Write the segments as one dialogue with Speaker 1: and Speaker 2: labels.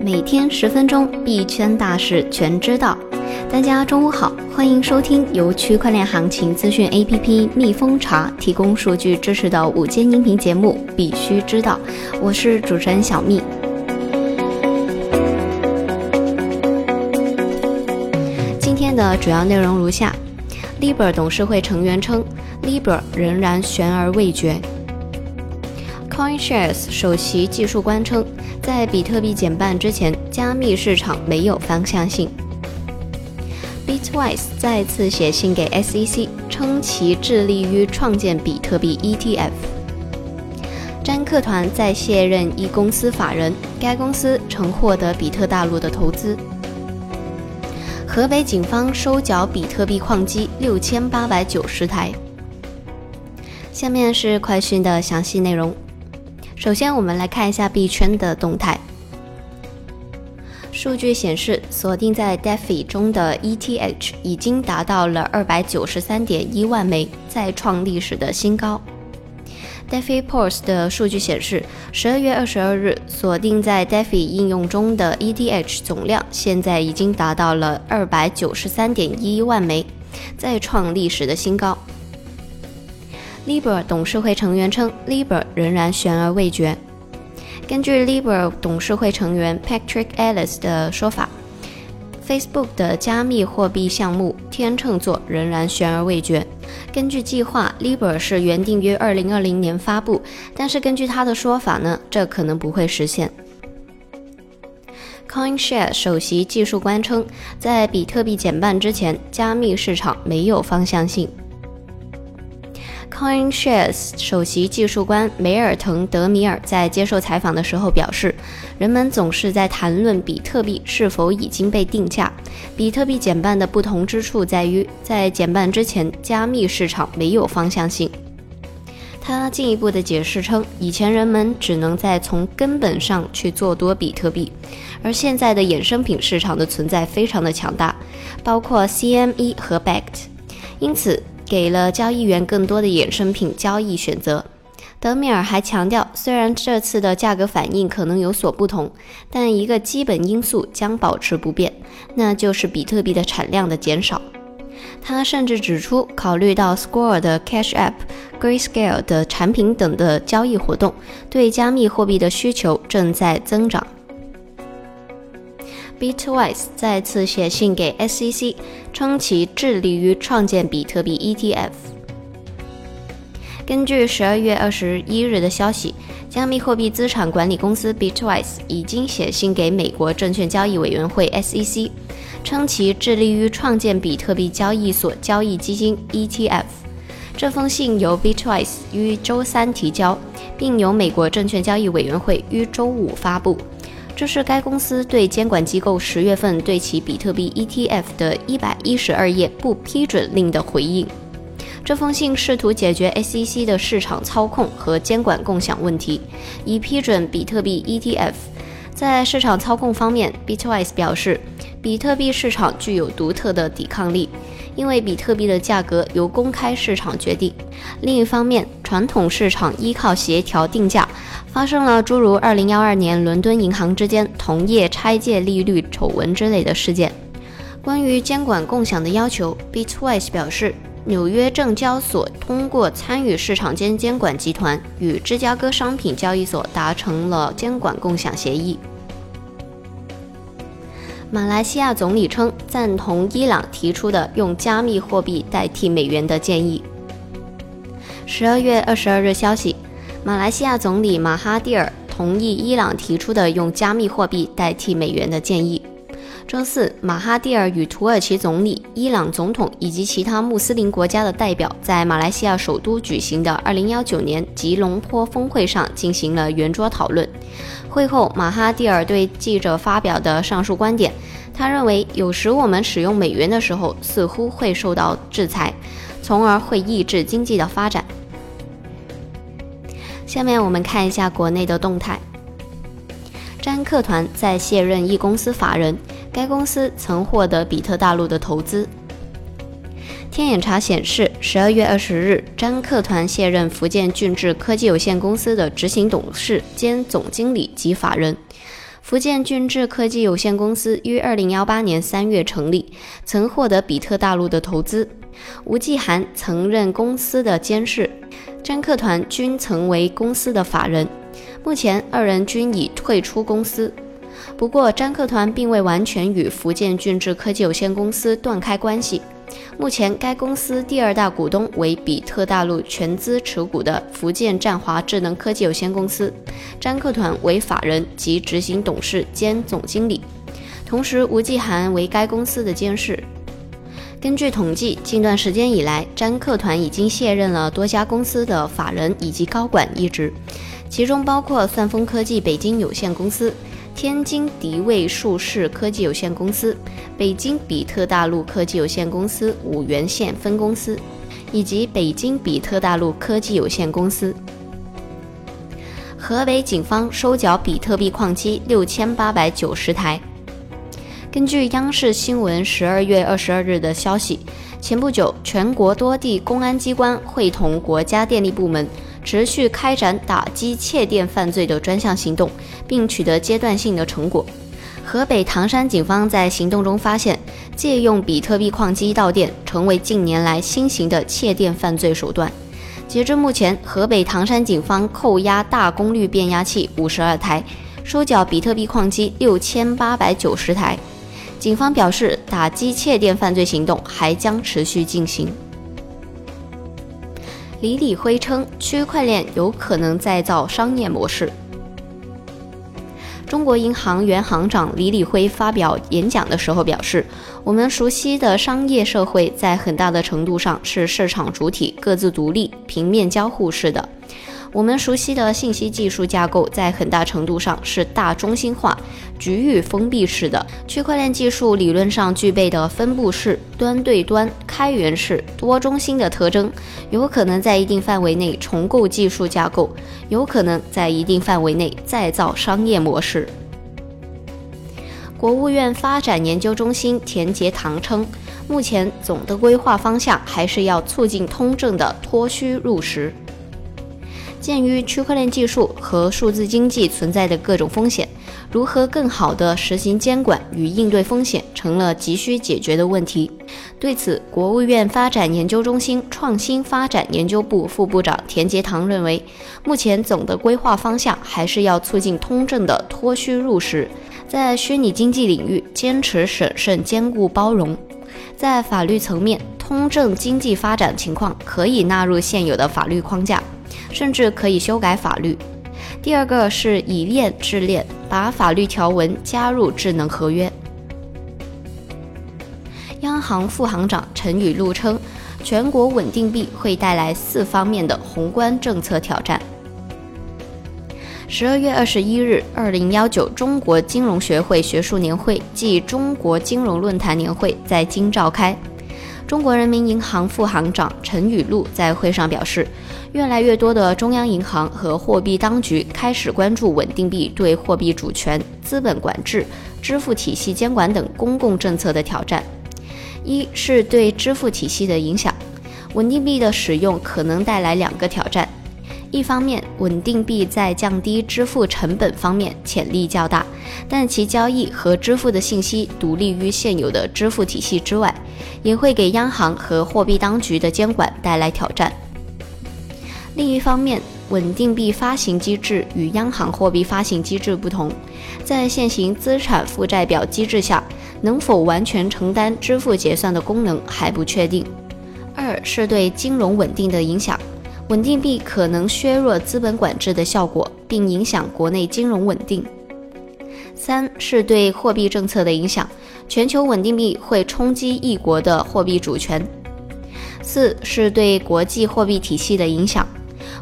Speaker 1: 每天十分钟，币圈大事全知道。大家中午好，欢迎收听由区块链行情资讯 APP 蜜蜂茶提供数据支持的午间音频节目《必须知道》，我是主持人小蜜。今天的主要内容如下：Libra 董事会成员称，Libra 仍然悬而未决。CoinShares 首席技术官称，在比特币减半之前，加密市场没有方向性。Bitwise 再次写信给 SEC，称其致力于创建比特币 ETF。詹克团在卸任一公司法人，该公司曾获得比特大陆的投资。河北警方收缴比特币矿机六千八百九十台。下面是快讯的详细内容。首先，我们来看一下币圈的动态。数据显示，锁定在 DeFi 中的 ETH 已经达到了二百九十三点一万枚，再创历史的新高。DeFi Pulse 的数据显示，十二月二十二日锁定在 DeFi 应用中的 ETH 总量现在已经达到了二百九十三点一万枚，再创历史的新高。Libra 董事会成员称，Libra 仍然悬而未决。根据 Libra 董事会成员 Patrick Ellis 的说法，Facebook 的加密货币项目天秤座仍然悬而未决。根据计划，Libra 是原定于2020年发布，但是根据他的说法呢，这可能不会实现。CoinShare 首席技术官称，在比特币减半之前，加密市场没有方向性。CoinShares 首席技术官梅尔滕·德米尔在接受采访的时候表示：“人们总是在谈论比特币是否已经被定价。比特币减半的不同之处在于，在减半之前，加密市场没有方向性。”他进一步的解释称：“以前人们只能在从根本上去做多比特币，而现在的衍生品市场的存在非常的强大，包括 CME 和 Bact，因此。”给了交易员更多的衍生品交易选择。德米尔还强调，虽然这次的价格反应可能有所不同，但一个基本因素将保持不变，那就是比特币的产量的减少。他甚至指出，考虑到 Square 的 Cash App、Grayscale 的产品等的交易活动，对加密货币的需求正在增长。Bitwise 再次写信给 SEC，称其致力于创建比特币 ETF。根据十二月二十一日的消息，加密货币资产管理公司 Bitwise 已经写信给美国证券交易委员会 SEC，称其致力于创建比特币交易所交易基金 ETF。这封信由 Bitwise 于周三提交，并由美国证券交易委员会于周五发布。这是该公司对监管机构十月份对其比特币 ETF 的一百一十二页不批准令的回应。这封信试图解决 SEC 的市场操控和监管共享问题，以批准比特币 ETF。在市场操控方面，Bitwise 表示，比特币市场具有独特的抵抗力，因为比特币的价格由公开市场决定。另一方面，传统市场依靠协调定价。发生了诸如2012年伦敦银行之间同业拆借利率丑闻之类的事件。关于监管共享的要求，Bitwise 表示，纽约证交所通过参与市场间监管集团与芝加哥商品交易所达成了监管共享协议。马来西亚总理称赞同伊朗提出的用加密货币代替美元的建议。十二月二十二日消息。马来西亚总理马哈蒂尔同意伊朗提出的用加密货币代替美元的建议。周四，马哈蒂尔与土耳其总理、伊朗总统以及其他穆斯林国家的代表在马来西亚首都举行的2019年吉隆坡峰会上进行了圆桌讨论。会后，马哈蒂尔对记者发表的上述观点，他认为有时我们使用美元的时候似乎会受到制裁，从而会抑制经济的发展。下面我们看一下国内的动态。詹克团在卸任一公司法人，该公司曾获得比特大陆的投资。天眼查显示，十二月二十日，詹克团卸任福建俊智科技有限公司的执行董事兼总经理及法人。福建俊智科技有限公司于二零幺八年三月成立，曾获得比特大陆的投资。吴继涵曾任公司的监事，詹克团均曾为公司的法人。目前，二人均已退出公司。不过，詹克团并未完全与福建俊智科技有限公司断开关系。目前，该公司第二大股东为比特大陆全资持股的福建战华智能科技有限公司，詹克团为法人及执行董事兼总经理，同时吴继涵为该公司的监事。根据统计，近段时间以来，詹克团已经卸任了多家公司的法人以及高管一职，其中包括算风科技北京有限公司。天津迪卫数视科技有限公司、北京比特大陆科技有限公司五原县分公司，以及北京比特大陆科技有限公司。河北警方收缴比特币矿机六千八百九十台。根据央视新闻十二月二十二日的消息，前不久，全国多地公安机关会同国家电力部门。持续开展打击窃电犯罪的专项行动，并取得阶段性的成果。河北唐山警方在行动中发现，借用比特币矿机盗电成为近年来新型的窃电犯罪手段。截至目前，河北唐山警方扣押大功率变压器五十二台，收缴比特币矿机六千八百九十台。警方表示，打击窃电犯罪行动还将持续进行。李李辉称，区块链有可能再造商业模式。中国银行原行长李李辉发表演讲的时候表示：“我们熟悉的商业社会在很大的程度上是市场主体各自独立、平面交互式的。”我们熟悉的信息技术架构在很大程度上是大中心化、局域封闭式的。区块链技术理论上具备的分布式、端对端、开源式、多中心的特征，有可能在一定范围内重构技术架构，有可能在一定范围内再造商业模式。国务院发展研究中心田杰堂称，目前总的规划方向还是要促进通证的脱虚入实。鉴于区块链技术和数字经济存在的各种风险，如何更好地实行监管与应对风险，成了急需解决的问题。对此，国务院发展研究中心创新发展研究部副部长田杰堂认为，目前总的规划方向还是要促进通证的脱虚入实，在虚拟经济领域坚持审慎、兼顾包容。在法律层面，通证经济发展情况可以纳入现有的法律框架。甚至可以修改法律。第二个是以链制链，把法律条文加入智能合约。央行副行长陈雨露称，全国稳定币会带来四方面的宏观政策挑战。十二月二十一日，二零幺九中国金融学会学术年会暨中国金融论坛年会在京召开。中国人民银行副行长陈雨露在会上表示。越来越多的中央银行和货币当局开始关注稳定币对货币主权、资本管制、支付体系监管等公共政策的挑战。一是对支付体系的影响，稳定币的使用可能带来两个挑战：一方面，稳定币在降低支付成本方面潜力较大，但其交易和支付的信息独立于现有的支付体系之外，也会给央行和货币当局的监管带来挑战。另一方面，稳定币发行机制与央行货币发行机制不同，在现行资产负债表机制下，能否完全承担支付结算的功能还不确定。二是对金融稳定的影响，稳定币可能削弱资本管制的效果，并影响国内金融稳定。三是对货币政策的影响，全球稳定币会冲击一国的货币主权。四是对国际货币体系的影响。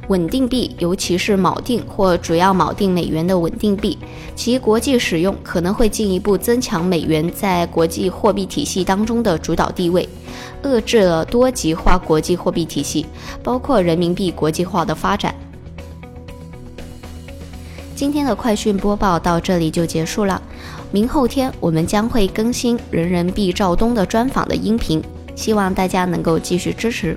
Speaker 1: 稳定币，尤其是锚定或主要锚定美元的稳定币，其国际使用可能会进一步增强美元在国际货币体系当中的主导地位，遏制了多极化国际货币体系，包括人民币国际化的发展。今天的快讯播报到这里就结束了，明后天我们将会更新人人币赵东的专访的音频。希望大家能够继续支持。